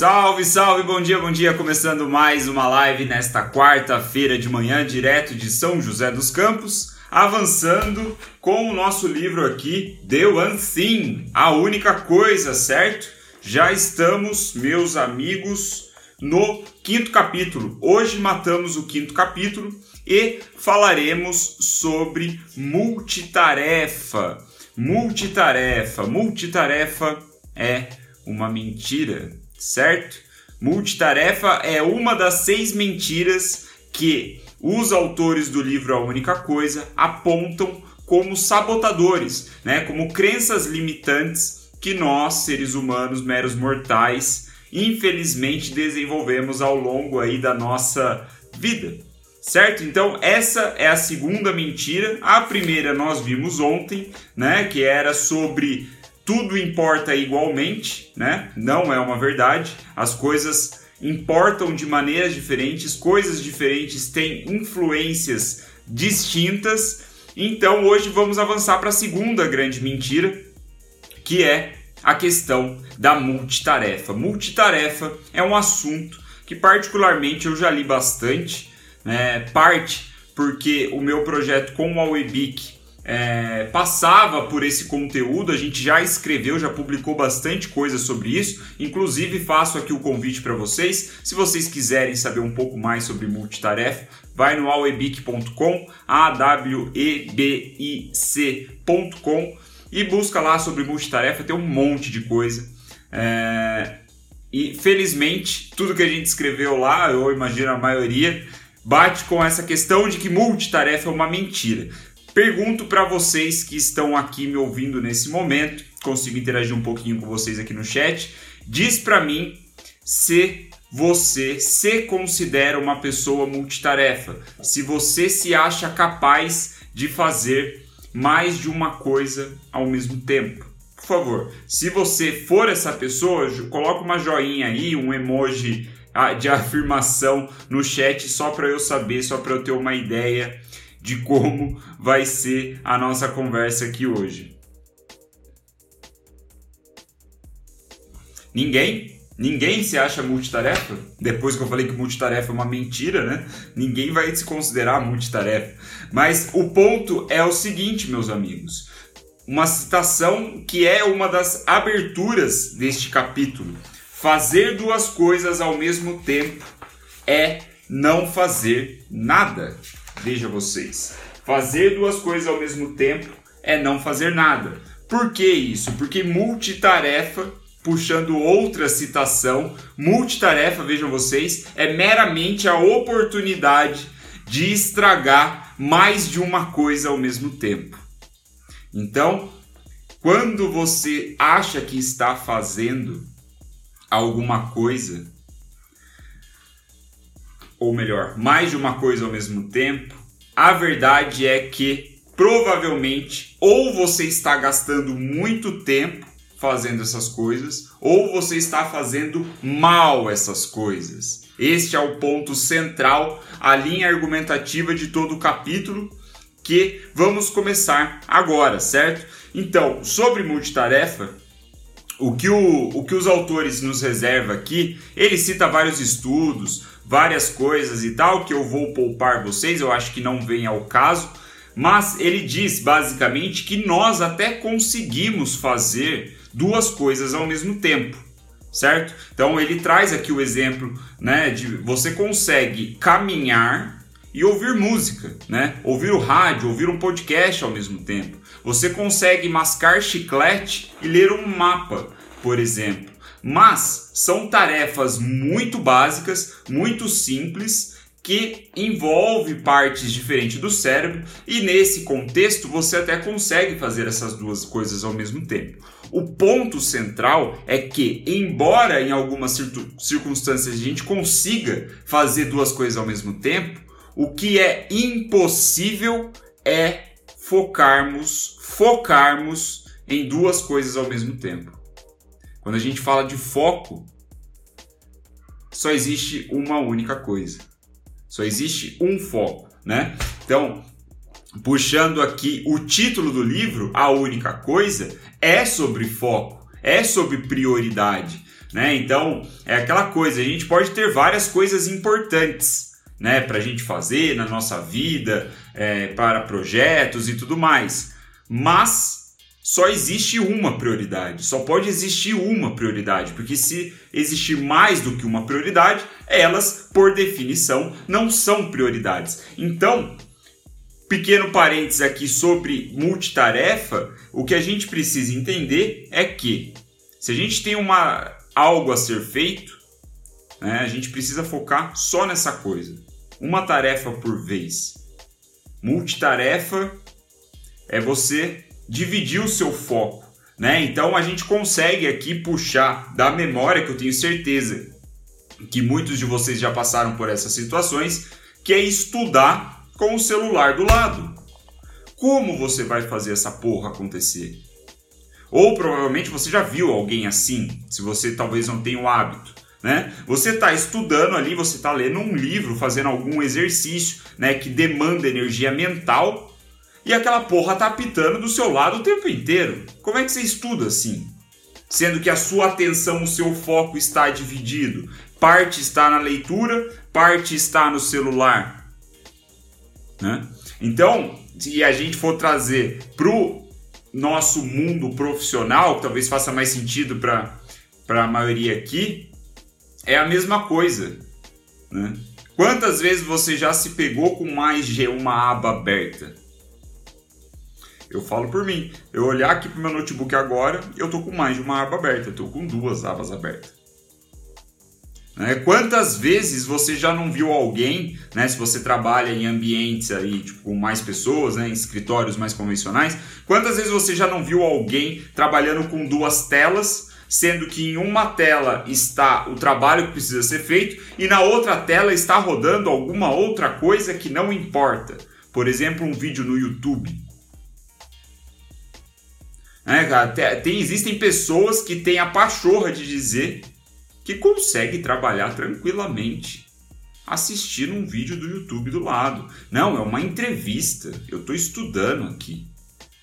Salve, salve, bom dia, bom dia. Começando mais uma live nesta quarta-feira de manhã, direto de São José dos Campos, avançando com o nosso livro aqui, The One Thing, a única coisa, certo? Já estamos, meus amigos, no quinto capítulo. Hoje matamos o quinto capítulo e falaremos sobre multitarefa. Multitarefa, multitarefa é uma mentira certo? Multitarefa é uma das seis mentiras que os autores do livro A Única Coisa apontam como sabotadores, né? como crenças limitantes que nós, seres humanos, meros mortais, infelizmente desenvolvemos ao longo aí da nossa vida. Certo? Então, essa é a segunda mentira. A primeira nós vimos ontem, né, que era sobre tudo importa igualmente, né? Não é uma verdade. As coisas importam de maneiras diferentes, coisas diferentes têm influências distintas. Então hoje vamos avançar para a segunda grande mentira, que é a questão da multitarefa. Multitarefa é um assunto que particularmente eu já li bastante, né? parte porque o meu projeto com o Awebic é, passava por esse conteúdo, a gente já escreveu, já publicou bastante coisa sobre isso. Inclusive, faço aqui o convite para vocês. Se vocês quiserem saber um pouco mais sobre multitarefa, vai no awebic.com, a w e b i c.com e busca lá sobre multitarefa, tem um monte de coisa. É, e felizmente, tudo que a gente escreveu lá, eu imagino a maioria, bate com essa questão de que multitarefa é uma mentira. Pergunto para vocês que estão aqui me ouvindo nesse momento, consigo interagir um pouquinho com vocês aqui no chat. Diz para mim se você se considera uma pessoa multitarefa, se você se acha capaz de fazer mais de uma coisa ao mesmo tempo. Por favor, se você for essa pessoa, coloca uma joinha aí, um emoji ah, de afirmação no chat só para eu saber, só para eu ter uma ideia de como vai ser a nossa conversa aqui hoje. Ninguém? Ninguém se acha multitarefa? Depois que eu falei que multitarefa é uma mentira, né? Ninguém vai se considerar multitarefa. Mas o ponto é o seguinte, meus amigos. Uma citação que é uma das aberturas deste capítulo. Fazer duas coisas ao mesmo tempo é não fazer nada. Veja vocês. Fazer duas coisas ao mesmo tempo é não fazer nada. Por que isso? Porque multitarefa, puxando outra citação, multitarefa, vejam vocês, é meramente a oportunidade de estragar mais de uma coisa ao mesmo tempo. Então, quando você acha que está fazendo alguma coisa, ou melhor, mais de uma coisa ao mesmo tempo, a verdade é que provavelmente ou você está gastando muito tempo fazendo essas coisas, ou você está fazendo mal essas coisas. Este é o ponto central, a linha argumentativa de todo o capítulo que vamos começar agora, certo? Então, sobre multitarefa, o que, o, o que os autores nos reservam aqui, ele cita vários estudos, várias coisas e tal, que eu vou poupar vocês, eu acho que não vem ao caso, mas ele diz basicamente que nós até conseguimos fazer duas coisas ao mesmo tempo, certo? Então ele traz aqui o exemplo, né, de você consegue caminhar e ouvir música, né? Ouvir o rádio, ouvir um podcast ao mesmo tempo. Você consegue mascar chiclete e ler um mapa, por exemplo. Mas são tarefas muito básicas, muito simples, que envolve partes diferentes do cérebro e nesse contexto você até consegue fazer essas duas coisas ao mesmo tempo. O ponto central é que, embora em algumas circunstâncias a gente consiga fazer duas coisas ao mesmo tempo, o que é impossível é focarmos, focarmos em duas coisas ao mesmo tempo. Quando a gente fala de foco, só existe uma única coisa. Só existe um foco, né? Então, puxando aqui o título do livro, a única coisa é sobre foco. é sobre prioridade, né? Então é aquela coisa, a gente pode ter várias coisas importantes, né, para a gente fazer na nossa vida, é, para projetos e tudo mais, mas só existe uma prioridade, só pode existir uma prioridade, porque se existir mais do que uma prioridade, elas, por definição, não são prioridades. Então, pequeno parênteses aqui sobre multitarefa, o que a gente precisa entender é que se a gente tem uma algo a ser feito, né, a gente precisa focar só nessa coisa, uma tarefa por vez. Multitarefa é você dividir o seu foco, né? Então a gente consegue aqui puxar da memória que eu tenho certeza que muitos de vocês já passaram por essas situações, que é estudar com o celular do lado. Como você vai fazer essa porra acontecer? Ou provavelmente você já viu alguém assim, se você talvez não tenha o hábito. Né? Você está estudando ali, você está lendo um livro, fazendo algum exercício né, que demanda energia mental e aquela porra tá apitando do seu lado o tempo inteiro. Como é que você estuda assim? Sendo que a sua atenção, o seu foco está dividido. Parte está na leitura, parte está no celular. Né? Então, se a gente for trazer pro nosso mundo profissional, que talvez faça mais sentido para a maioria aqui, é a mesma coisa. Né? Quantas vezes você já se pegou com mais de uma aba aberta? Eu falo por mim. Eu olhar aqui pro meu notebook agora, eu tô com mais de uma aba aberta, eu tô com duas abas abertas. Né? Quantas vezes você já não viu alguém, né, se você trabalha em ambientes aí, tipo, com mais pessoas, né, em escritórios mais convencionais, quantas vezes você já não viu alguém trabalhando com duas telas, sendo que em uma tela está o trabalho que precisa ser feito e na outra tela está rodando alguma outra coisa que não importa. Por exemplo, um vídeo no YouTube. Né, cara? Tem, existem pessoas que têm a pachorra de dizer que consegue trabalhar tranquilamente assistindo um vídeo do YouTube do lado. Não, é uma entrevista. Eu estou estudando aqui.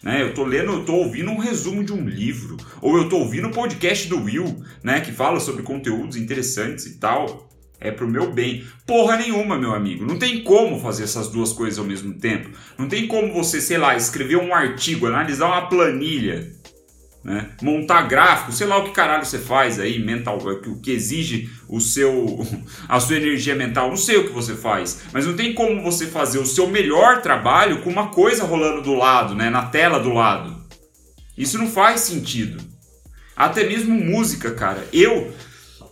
Né? Eu estou lendo, eu estou ouvindo um resumo de um livro. Ou eu estou ouvindo o um podcast do Will, né? Que fala sobre conteúdos interessantes e tal é pro meu bem. Porra nenhuma, meu amigo. Não tem como fazer essas duas coisas ao mesmo tempo. Não tem como você, sei lá, escrever um artigo, analisar uma planilha, né? montar gráfico, sei lá o que caralho você faz aí, mental, o que exige o seu, a sua energia mental. Não sei o que você faz, mas não tem como você fazer o seu melhor trabalho com uma coisa rolando do lado, né? na tela do lado. Isso não faz sentido. Até mesmo música, cara. Eu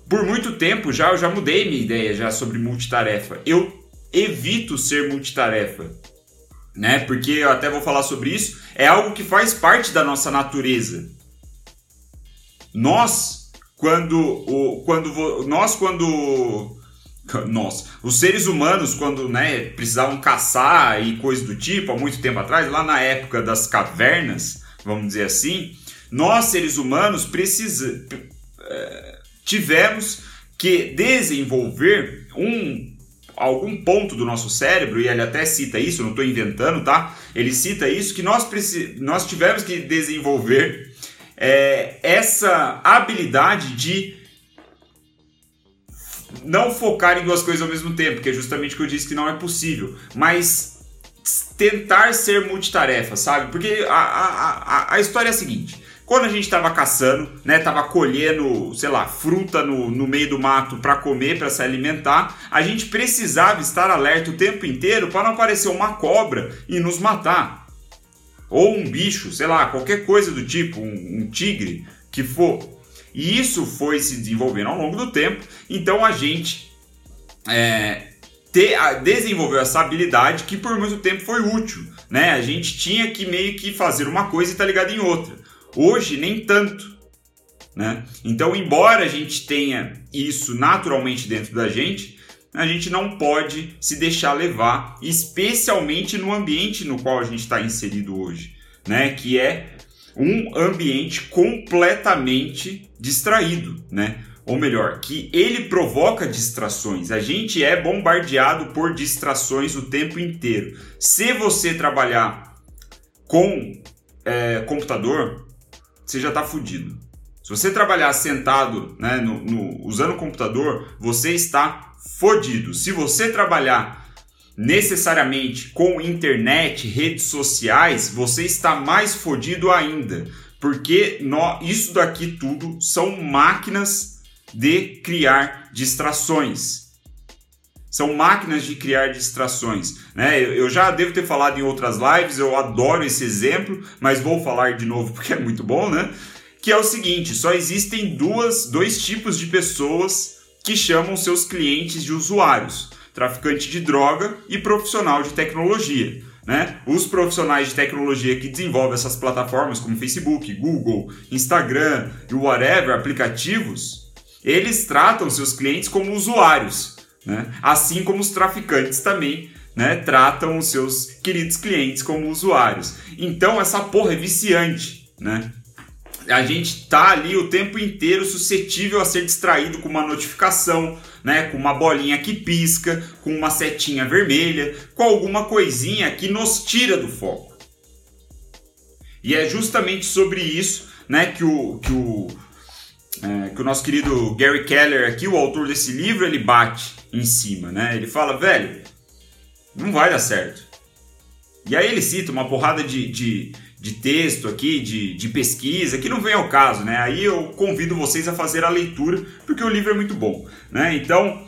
por muito tempo já eu já mudei minha ideia já sobre multitarefa. Eu evito ser multitarefa, né? Porque eu até vou falar sobre isso, é algo que faz parte da nossa natureza. Nós quando o quando nós quando nós, os seres humanos quando, né, precisavam caçar e coisas do tipo há muito tempo atrás, lá na época das cavernas, vamos dizer assim, nós seres humanos precisamos é, tivemos que desenvolver um algum ponto do nosso cérebro, e ele até cita isso, não estou inventando, tá? Ele cita isso, que nós, nós tivemos que desenvolver é, essa habilidade de não focar em duas coisas ao mesmo tempo, que é justamente o que eu disse que não é possível, mas tentar ser multitarefa, sabe? Porque a, a, a, a história é a seguinte: quando a gente estava caçando, né, tava colhendo, sei lá, fruta no, no meio do mato para comer, para se alimentar, a gente precisava estar alerta o tempo inteiro para não aparecer uma cobra e nos matar. Ou um bicho, sei lá, qualquer coisa do tipo, um, um tigre que for. E isso foi se desenvolvendo ao longo do tempo, então a gente é, ter, desenvolveu essa habilidade que por muito tempo foi útil. Né? A gente tinha que meio que fazer uma coisa e estar tá ligado em outra. Hoje, nem tanto. Né? Então, embora a gente tenha isso naturalmente dentro da gente, a gente não pode se deixar levar, especialmente no ambiente no qual a gente está inserido hoje, né? que é um ambiente completamente distraído, né? ou melhor, que ele provoca distrações. A gente é bombardeado por distrações o tempo inteiro. Se você trabalhar com é, computador, você já tá fudido. Se você trabalhar sentado, né, no, no, usando o computador, você está fodido. Se você trabalhar necessariamente com internet, redes sociais, você está mais fodido ainda. Porque no, isso daqui tudo são máquinas de criar distrações são máquinas de criar distrações. Né? Eu já devo ter falado em outras lives, eu adoro esse exemplo, mas vou falar de novo porque é muito bom, né? Que é o seguinte: só existem duas, dois tipos de pessoas que chamam seus clientes de usuários: traficante de droga e profissional de tecnologia. Né? Os profissionais de tecnologia que desenvolvem essas plataformas como Facebook, Google, Instagram e whatever, aplicativos, eles tratam seus clientes como usuários né? Assim como os traficantes também né, tratam os seus queridos clientes como usuários. Então essa porra é viciante, né? A gente tá ali o tempo inteiro suscetível a ser distraído com uma notificação, né, com uma bolinha que pisca, com uma setinha vermelha, com alguma coisinha que nos tira do foco. E é justamente sobre isso, né, que o que o é, que o nosso querido Gary Keller aqui, o autor desse livro, ele bate em cima, né? Ele fala, velho, não vai dar certo. E aí ele cita uma porrada de, de, de texto aqui, de, de pesquisa, que não vem ao caso, né? Aí eu convido vocês a fazer a leitura, porque o livro é muito bom, né? Então,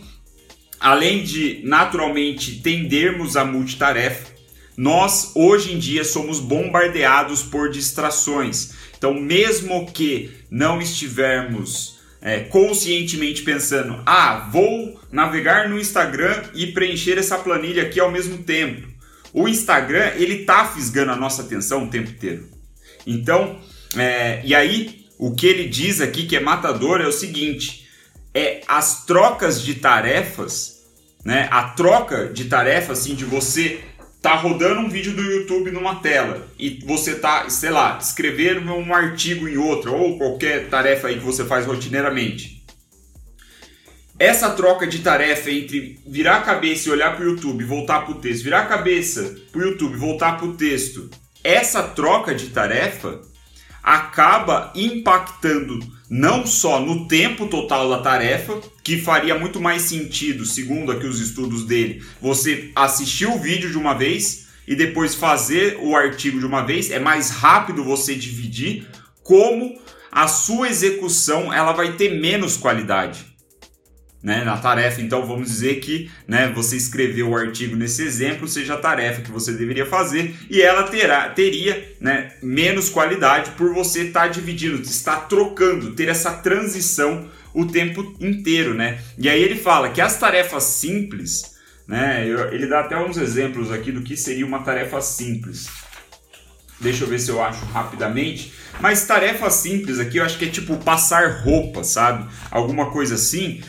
além de naturalmente tendermos a multitarefa, nós hoje em dia somos bombardeados por distrações. Então, mesmo que não estivermos é, conscientemente pensando, ah, vou navegar no Instagram e preencher essa planilha aqui ao mesmo tempo. O Instagram ele tá fisgando a nossa atenção o tempo inteiro. Então, é, e aí o que ele diz aqui que é matador é o seguinte: é as trocas de tarefas, né? A troca de tarefas assim de você tá rodando um vídeo do YouTube numa tela e você tá, sei lá, escrever um artigo em outra ou qualquer tarefa aí que você faz rotineiramente. Essa troca de tarefa entre virar a cabeça e olhar para o YouTube, voltar para o texto, virar a cabeça para o YouTube, voltar para o texto, essa troca de tarefa acaba impactando não só no tempo total da tarefa, que faria muito mais sentido, segundo aqui os estudos dele, você assistir o vídeo de uma vez e depois fazer o artigo de uma vez, é mais rápido você dividir, como a sua execução ela vai ter menos qualidade né, na tarefa. Então vamos dizer que né, você escreveu o artigo nesse exemplo, seja a tarefa que você deveria fazer, e ela terá, teria né, menos qualidade por você estar tá dividindo, estar trocando, ter essa transição o tempo inteiro. Né? E aí ele fala que as tarefas simples, né, ele dá até uns exemplos aqui do que seria uma tarefa simples. Deixa eu ver se eu acho rapidamente. Mas tarefa simples aqui, eu acho que é tipo passar roupa, sabe? Alguma coisa assim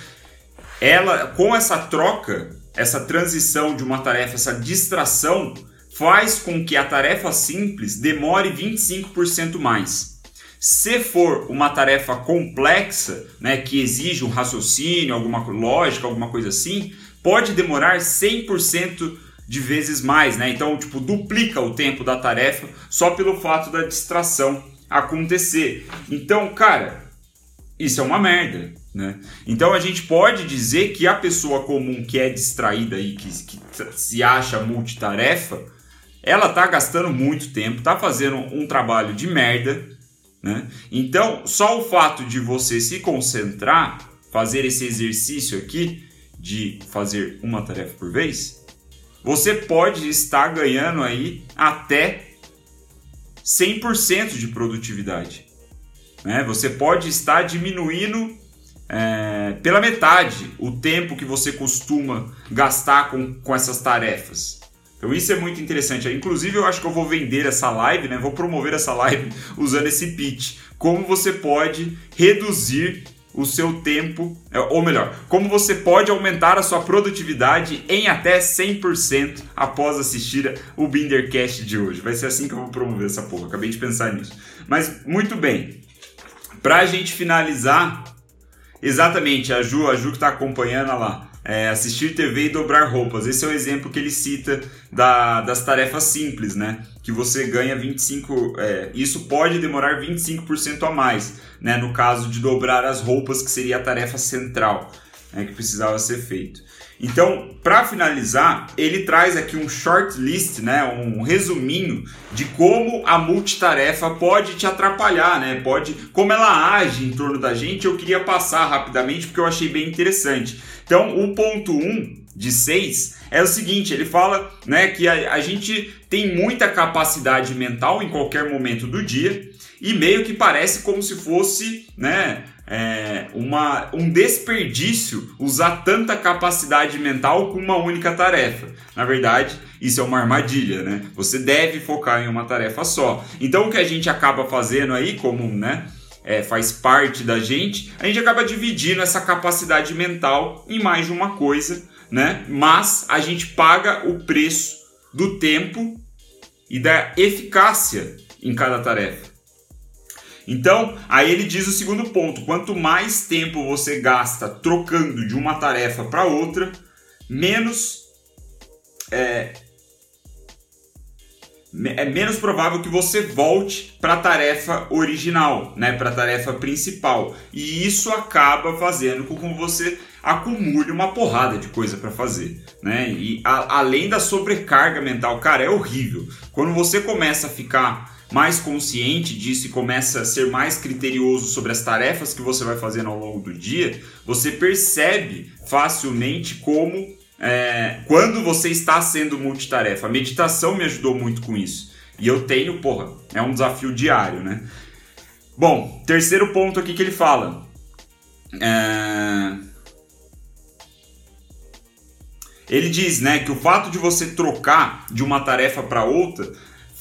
ela com essa troca, essa transição de uma tarefa, essa distração, faz com que a tarefa simples demore 25% mais. Se for uma tarefa complexa, né, que exige um raciocínio, alguma lógica, alguma coisa assim, pode demorar 100% de vezes mais, né? Então, tipo, duplica o tempo da tarefa só pelo fato da distração acontecer. Então, cara, isso é uma merda. Né? Então a gente pode dizer que a pessoa comum que é distraída e que, que se acha multitarefa, ela tá gastando muito tempo, tá fazendo um trabalho de merda, né? Então, só o fato de você se concentrar, fazer esse exercício aqui de fazer uma tarefa por vez, você pode estar ganhando aí até 100% de produtividade. Né? Você pode estar diminuindo é, pela metade o tempo que você costuma gastar com, com essas tarefas. Então isso é muito interessante. Inclusive eu acho que eu vou vender essa live, né? Vou promover essa live usando esse pitch. Como você pode reduzir o seu tempo, é, ou melhor, como você pode aumentar a sua produtividade em até 100% após assistir o Bindercast de hoje. Vai ser assim que eu vou promover essa porra. Acabei de pensar nisso. Mas muito bem. Para a gente finalizar, Exatamente, a Ju, a Ju que está acompanhando lá. é, assistir TV e dobrar roupas. Esse é o exemplo que ele cita da, das tarefas simples, né? Que você ganha 25. É, isso pode demorar 25% a mais, né? No caso de dobrar as roupas, que seria a tarefa central né, que precisava ser feito. Então, para finalizar, ele traz aqui um short list, né, um resuminho de como a multitarefa pode te atrapalhar, né? Pode, como ela age em torno da gente. Eu queria passar rapidamente porque eu achei bem interessante. Então, o ponto 1 um de 6 é o seguinte, ele fala, né, que a, a gente tem muita capacidade mental em qualquer momento do dia e meio que parece como se fosse, né, é, uma, um desperdício usar tanta capacidade mental com uma única tarefa. Na verdade, isso é uma armadilha, né? Você deve focar em uma tarefa só. Então, o que a gente acaba fazendo aí, como né, é, faz parte da gente, a gente acaba dividindo essa capacidade mental em mais de uma coisa, né? Mas a gente paga o preço do tempo e da eficácia em cada tarefa. Então, aí ele diz o segundo ponto: quanto mais tempo você gasta trocando de uma tarefa para outra, menos é, é menos provável que você volte para a tarefa original, né, para a tarefa principal. E isso acaba fazendo com que você acumule uma porrada de coisa para fazer, né? E a, além da sobrecarga mental, cara, é horrível. Quando você começa a ficar mais consciente disso e começa a ser mais criterioso sobre as tarefas que você vai fazendo ao longo do dia, você percebe facilmente como é, quando você está sendo multitarefa. A meditação me ajudou muito com isso. E eu tenho, porra, é um desafio diário, né? Bom, terceiro ponto aqui que ele fala. É... Ele diz, né, que o fato de você trocar de uma tarefa para outra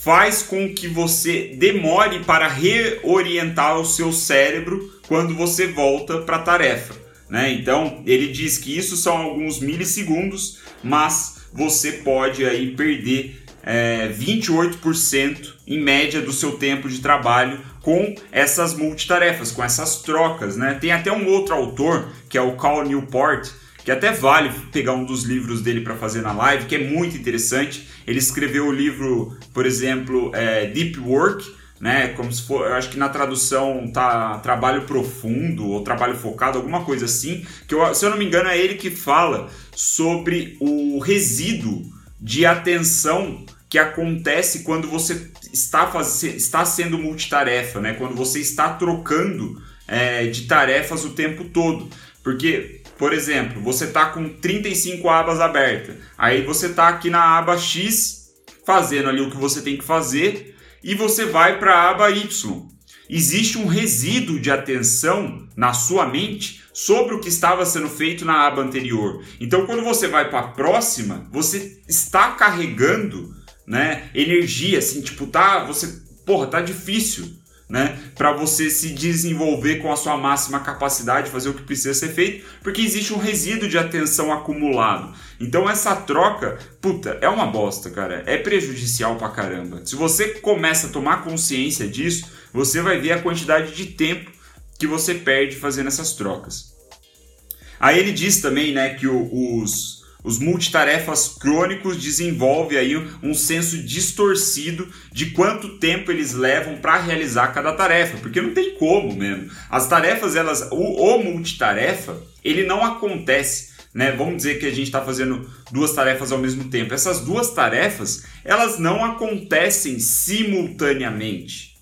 faz com que você demore para reorientar o seu cérebro quando você volta para a tarefa. Né? Então ele diz que isso são alguns milissegundos, mas você pode aí perder é, 28% em média do seu tempo de trabalho com essas multitarefas, com essas trocas. Né? Tem até um outro autor que é o Cal Newport que até vale pegar um dos livros dele para fazer na live, que é muito interessante. Ele escreveu o livro, por exemplo, é, Deep Work, né? Como se for, eu acho que na tradução tá trabalho profundo ou trabalho focado, alguma coisa assim. Que eu, se eu não me engano é ele que fala sobre o resíduo de atenção que acontece quando você está, faz, está sendo multitarefa, né? Quando você está trocando é, de tarefas o tempo todo. Porque por exemplo, você está com 35 abas abertas. Aí você está aqui na aba X fazendo ali o que você tem que fazer e você vai para a aba Y. Existe um resíduo de atenção na sua mente sobre o que estava sendo feito na aba anterior. Então, quando você vai para a próxima, você está carregando, né, energia, assim, tipo, tá, você, porra, tá difícil né? Para você se desenvolver com a sua máxima capacidade, fazer o que precisa ser feito, porque existe um resíduo de atenção acumulado. Então essa troca, puta, é uma bosta, cara. É prejudicial pra caramba. Se você começa a tomar consciência disso, você vai ver a quantidade de tempo que você perde fazendo essas trocas. Aí ele diz também, né, que os os multitarefas crônicos desenvolvem aí um senso distorcido de quanto tempo eles levam para realizar cada tarefa, porque não tem como mesmo. As tarefas, elas, o, o multitarefa, ele não acontece né? Vamos dizer que a gente está fazendo duas tarefas ao mesmo tempo. Essas duas tarefas, elas não acontecem simultaneamente.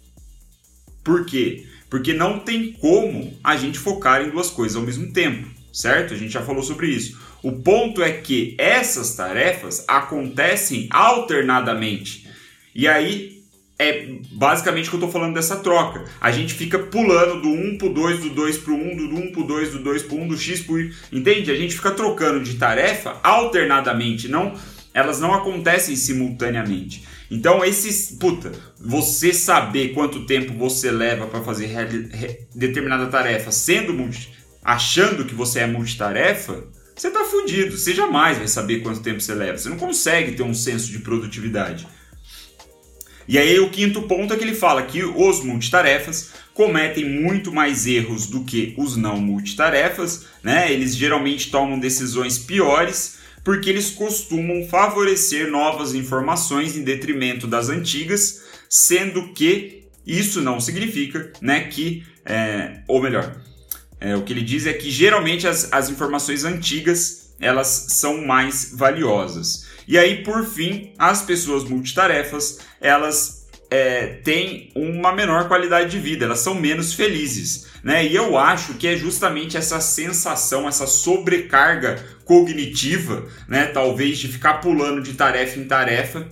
Por quê? Porque não tem como a gente focar em duas coisas ao mesmo tempo, certo? A gente já falou sobre isso. O ponto é que essas tarefas acontecem alternadamente. E aí é basicamente que eu estou falando dessa troca. A gente fica pulando do 1 para o 2, do 2 para o 1, do 1 para o 2, do 2 para o 1, do X para o Y. Entende? A gente fica trocando de tarefa alternadamente, não, elas não acontecem simultaneamente. Então, esses. Puta, você saber quanto tempo você leva para fazer determinada tarefa sendo multi, achando que você é multitarefa, você tá fudido. Você jamais vai saber quanto tempo você leva. Você não consegue ter um senso de produtividade. E aí o quinto ponto é que ele fala que os multitarefas cometem muito mais erros do que os não multitarefas, né? Eles geralmente tomam decisões piores porque eles costumam favorecer novas informações em detrimento das antigas, sendo que isso não significa, né, que, é, ou melhor, é, o que ele diz é que geralmente as, as informações antigas elas são mais valiosas. E aí, por fim, as pessoas multitarefas elas é, têm uma menor qualidade de vida, elas são menos felizes. Né? E eu acho que é justamente essa sensação, essa sobrecarga cognitiva, né? talvez de ficar pulando de tarefa em tarefa,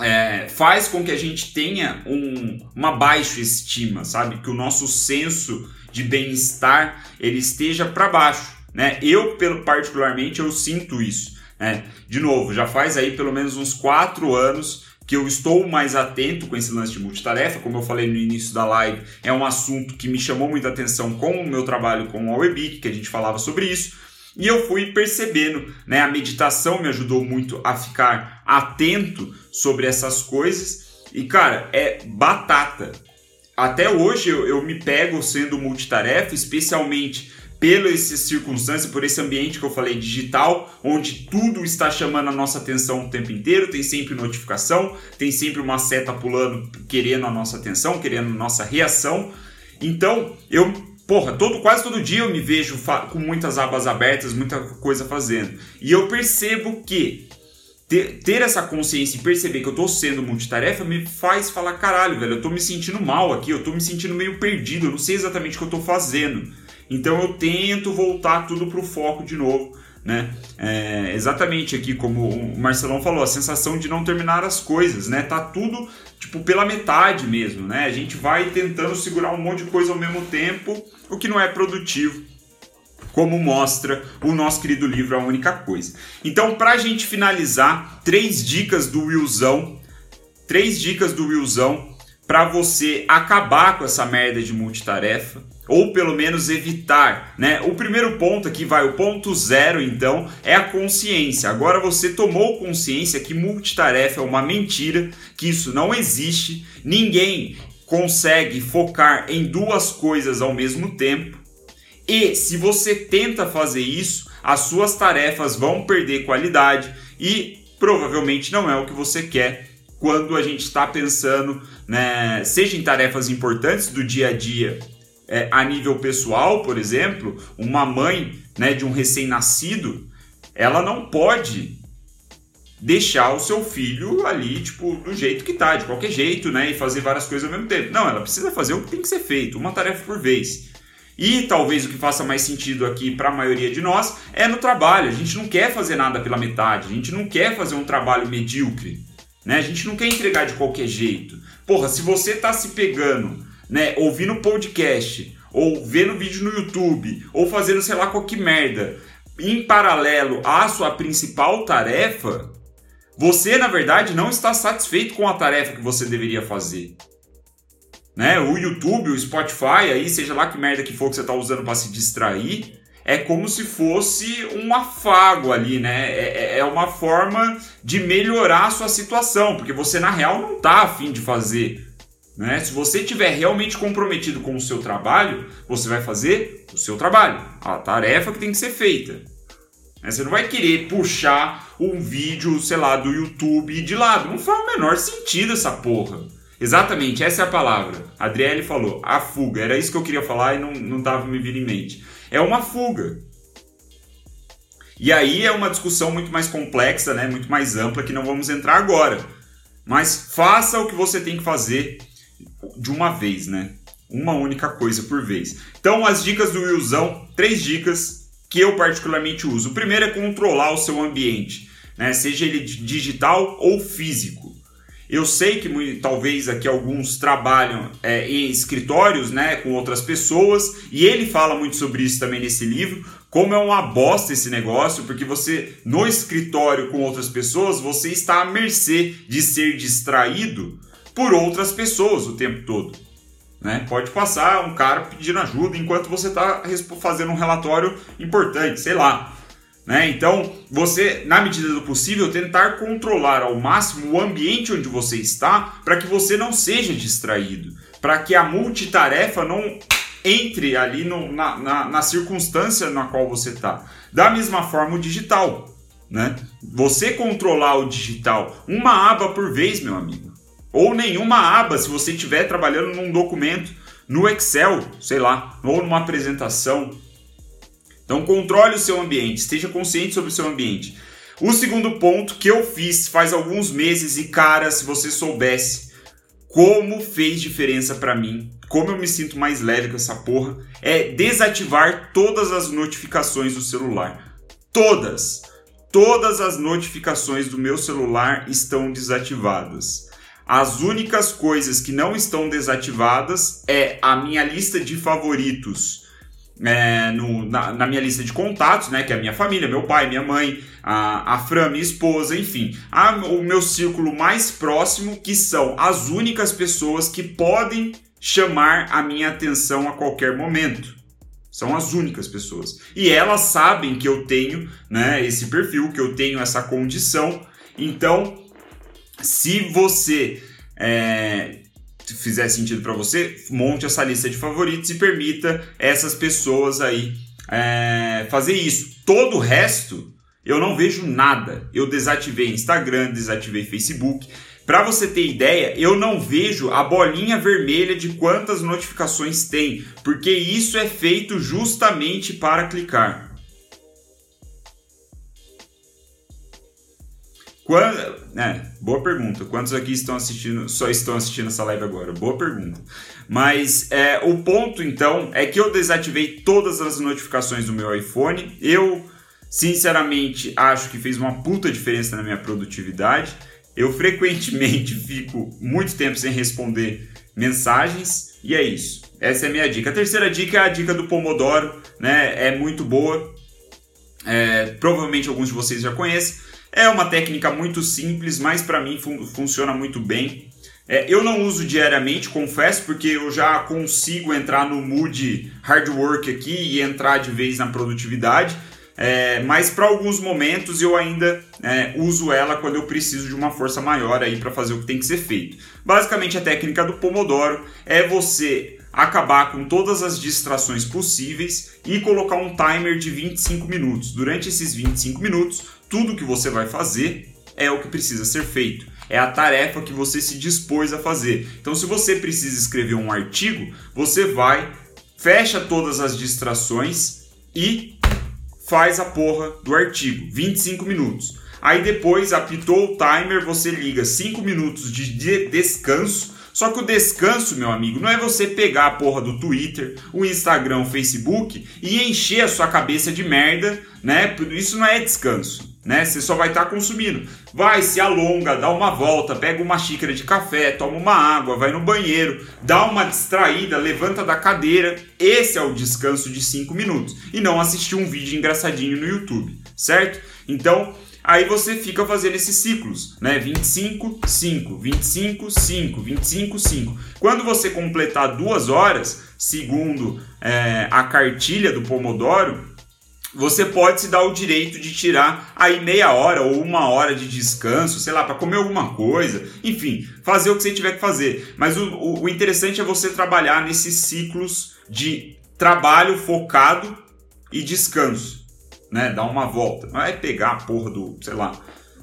é, faz com que a gente tenha um, uma baixa estima, sabe? Que o nosso senso de bem-estar ele esteja para baixo, né? Eu, pelo, particularmente, eu sinto isso. Né? De novo, já faz aí pelo menos uns quatro anos que eu estou mais atento com esse lance de multitarefa, como eu falei no início da live, é um assunto que me chamou muita atenção com o meu trabalho com o Webic, que a gente falava sobre isso, e eu fui percebendo, né, a meditação me ajudou muito a ficar atento sobre essas coisas, e cara, é batata. Até hoje eu, eu me pego sendo multitarefa, especialmente pela essa circunstância, por esse ambiente que eu falei digital, onde tudo está chamando a nossa atenção o tempo inteiro, tem sempre notificação, tem sempre uma seta pulando, querendo a nossa atenção, querendo a nossa reação. Então, eu, porra, todo, quase todo dia eu me vejo com muitas abas abertas, muita coisa fazendo. E eu percebo que ter, ter, essa consciência e perceber que eu tô sendo multitarefa me faz falar, caralho, velho, eu tô me sentindo mal aqui, eu tô me sentindo meio perdido, eu não sei exatamente o que eu tô fazendo. Então eu tento voltar tudo para o foco de novo. Né? É, exatamente aqui como o Marcelão falou, a sensação de não terminar as coisas, né? Tá tudo tipo pela metade mesmo, né? A gente vai tentando segurar um monte de coisa ao mesmo tempo, o que não é produtivo, como mostra o nosso querido livro A Única Coisa. Então, para a gente finalizar, três dicas do Willzão, três dicas do Willzão para você acabar com essa merda de multitarefa ou pelo menos evitar, né? O primeiro ponto aqui vai, o ponto zero, então, é a consciência. Agora você tomou consciência que multitarefa é uma mentira, que isso não existe, ninguém consegue focar em duas coisas ao mesmo tempo. E se você tenta fazer isso, as suas tarefas vão perder qualidade e provavelmente não é o que você quer quando a gente está pensando, né, seja em tarefas importantes do dia a dia é, a nível pessoal, por exemplo, uma mãe né, de um recém-nascido, ela não pode deixar o seu filho ali, tipo, do jeito que tá, de qualquer jeito, né, e fazer várias coisas ao mesmo tempo. Não, ela precisa fazer o que tem que ser feito, uma tarefa por vez. E talvez o que faça mais sentido aqui para a maioria de nós é no trabalho. A gente não quer fazer nada pela metade, a gente não quer fazer um trabalho medíocre, né? A gente não quer entregar de qualquer jeito. Porra, se você tá se pegando né, ouvindo podcast, ou vendo vídeo no YouTube, ou fazendo sei lá qual que merda, em paralelo à sua principal tarefa, você na verdade não está satisfeito com a tarefa que você deveria fazer. Né? O YouTube, o Spotify, aí seja lá que merda que for que você está usando para se distrair, é como se fosse um afago ali, né? É, é, é uma forma de melhorar a sua situação, porque você na real não está afim de fazer né? Se você estiver realmente comprometido com o seu trabalho, você vai fazer o seu trabalho, a tarefa que tem que ser feita. Né? Você não vai querer puxar um vídeo, sei lá, do YouTube de lado. Não faz o menor sentido essa porra. Exatamente, essa é a palavra. A Adriele falou, a fuga. Era isso que eu queria falar e não, não tava me vindo em mente. É uma fuga. E aí é uma discussão muito mais complexa, né? muito mais ampla, que não vamos entrar agora. Mas faça o que você tem que fazer de uma vez, né? Uma única coisa por vez. Então, as dicas do Willzão, três dicas que eu particularmente uso. O primeiro é controlar o seu ambiente, né? seja ele digital ou físico. Eu sei que talvez aqui alguns trabalham é, em escritórios, né, com outras pessoas, e ele fala muito sobre isso também nesse livro, como é uma bosta esse negócio, porque você no escritório com outras pessoas, você está à mercê de ser distraído por outras pessoas o tempo todo. Né? Pode passar um cara pedindo ajuda enquanto você está fazendo um relatório importante, sei lá. Né? Então, você, na medida do possível, tentar controlar ao máximo o ambiente onde você está para que você não seja distraído. para que a multitarefa não entre ali no, na, na, na circunstância na qual você está. Da mesma forma, o digital. Né? Você controlar o digital, uma aba por vez, meu amigo. Ou nenhuma aba se você estiver trabalhando num documento, no Excel, sei lá, ou numa apresentação. Então controle o seu ambiente, esteja consciente sobre o seu ambiente. O segundo ponto que eu fiz faz alguns meses e cara, se você soubesse como fez diferença para mim, como eu me sinto mais leve com essa porra, é desativar todas as notificações do celular. Todas. Todas as notificações do meu celular estão desativadas. As únicas coisas que não estão desativadas é a minha lista de favoritos é, no, na, na, minha lista de contatos, né, que é a minha família, meu pai, minha mãe, a, a Fran, minha esposa, enfim, a, o meu círculo mais próximo, que são as únicas pessoas que podem chamar a minha atenção a qualquer momento. São as únicas pessoas. E elas sabem que eu tenho né, esse perfil, que eu tenho essa condição. Então, se você é, fizer sentido para você, monte essa lista de favoritos e permita essas pessoas aí é, fazer isso. Todo o resto eu não vejo nada. Eu desativei Instagram, desativei Facebook. Para você ter ideia, eu não vejo a bolinha vermelha de quantas notificações tem, porque isso é feito justamente para clicar. Quando, é, boa pergunta. Quantos aqui estão assistindo, só estão assistindo essa live agora? Boa pergunta. Mas é, o ponto então é que eu desativei todas as notificações do meu iPhone. Eu, sinceramente, acho que fez uma puta diferença na minha produtividade. Eu frequentemente fico muito tempo sem responder mensagens e é isso. Essa é a minha dica. A terceira dica é a dica do Pomodoro, né? É muito boa. É, provavelmente alguns de vocês já conhecem é uma técnica muito simples, mas para mim fun funciona muito bem. É, eu não uso diariamente, confesso, porque eu já consigo entrar no mood hard work aqui e entrar de vez na produtividade. É, mas para alguns momentos eu ainda é, uso ela quando eu preciso de uma força maior aí para fazer o que tem que ser feito. Basicamente a técnica do Pomodoro é você acabar com todas as distrações possíveis e colocar um timer de 25 minutos. Durante esses 25 minutos, tudo que você vai fazer é o que precisa ser feito. É a tarefa que você se dispôs a fazer. Então, se você precisa escrever um artigo, você vai, fecha todas as distrações e faz a porra do artigo. 25 minutos. Aí depois apitou o timer, você liga 5 minutos de descanso. Só que o descanso, meu amigo, não é você pegar a porra do Twitter, o Instagram, o Facebook e encher a sua cabeça de merda, né? Isso não é descanso né? Você só vai estar tá consumindo. Vai, se alonga, dá uma volta, pega uma xícara de café, toma uma água, vai no banheiro, dá uma distraída, levanta da cadeira. Esse é o descanso de 5 minutos. E não assistir um vídeo engraçadinho no YouTube, certo? Então, aí você fica fazendo esses ciclos, né? 25, 5, 25, 5, 25, 5. Quando você completar duas horas, segundo é, a cartilha do Pomodoro, você pode se dar o direito de tirar aí meia hora ou uma hora de descanso, sei lá, para comer alguma coisa, enfim, fazer o que você tiver que fazer. Mas o, o, o interessante é você trabalhar nesses ciclos de trabalho focado e descanso, né? Dar uma volta. Não é pegar a porra do, sei lá,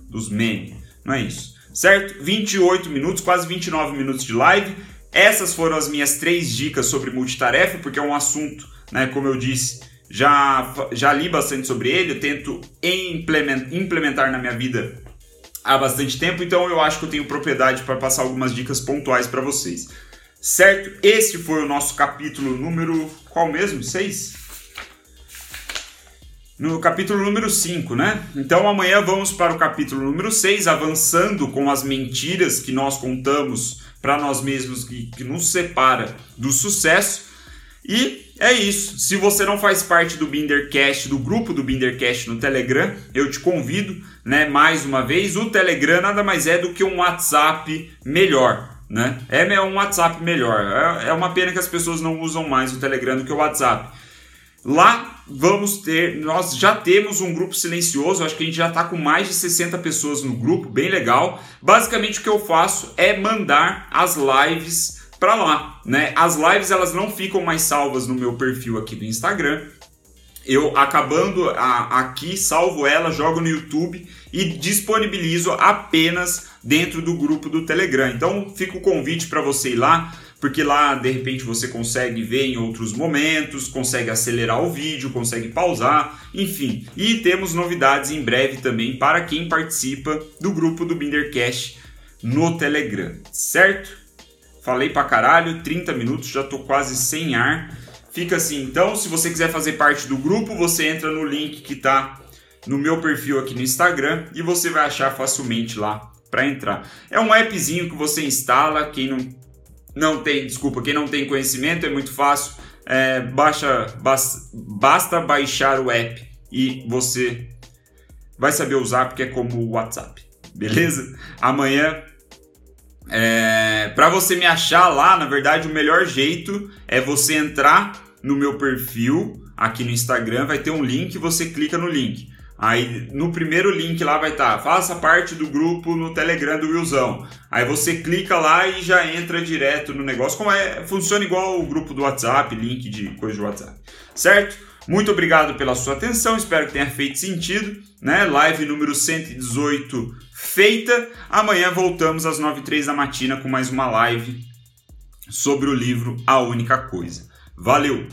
dos memes, não é isso. Certo? 28 minutos, quase 29 minutos de live. Essas foram as minhas três dicas sobre multitarefa, porque é um assunto, né, como eu disse, já, já li bastante sobre ele, eu tento implementar na minha vida há bastante tempo, então eu acho que eu tenho propriedade para passar algumas dicas pontuais para vocês. Certo? Esse foi o nosso capítulo número. Qual mesmo? 6? No capítulo número 5, né? Então amanhã vamos para o capítulo número 6, avançando com as mentiras que nós contamos para nós mesmos que, que nos separa do sucesso. E é isso. Se você não faz parte do Bindercast, do grupo do Bindercast no Telegram, eu te convido, né, mais uma vez. O Telegram nada mais é do que um WhatsApp melhor, né? É um WhatsApp melhor. É, é uma pena que as pessoas não usam mais o Telegram do que o WhatsApp. Lá vamos ter, nós já temos um grupo silencioso, acho que a gente já está com mais de 60 pessoas no grupo, bem legal. Basicamente o que eu faço é mandar as lives para lá, né? As lives elas não ficam mais salvas no meu perfil aqui do Instagram. Eu acabando a, aqui, salvo ela, jogo no YouTube e disponibilizo apenas dentro do grupo do Telegram. Então fica o convite para você ir lá, porque lá de repente você consegue ver em outros momentos, consegue acelerar o vídeo, consegue pausar, enfim. E temos novidades em breve também para quem participa do grupo do Bindercast no Telegram, certo? Falei pra caralho, 30 minutos, já tô quase sem ar. Fica assim, então, se você quiser fazer parte do grupo, você entra no link que tá no meu perfil aqui no Instagram e você vai achar facilmente lá para entrar. É um appzinho que você instala, quem não, não tem, desculpa, quem não tem conhecimento é muito fácil. É, baixa, basta baixar o app e você vai saber usar porque é como o WhatsApp, beleza? Amanhã é, para você me achar lá, na verdade, o melhor jeito é você entrar no meu perfil aqui no Instagram, vai ter um link, você clica no link. Aí no primeiro link lá vai estar, tá, faça parte do grupo no Telegram do Wilson. Aí você clica lá e já entra direto no negócio, como é, funciona igual o grupo do WhatsApp, link de coisa de WhatsApp. Certo? Muito obrigado pela sua atenção, espero que tenha feito sentido, né? Live número 118 feita. Amanhã voltamos às 9 h da matina com mais uma live sobre o livro A Única Coisa. Valeu!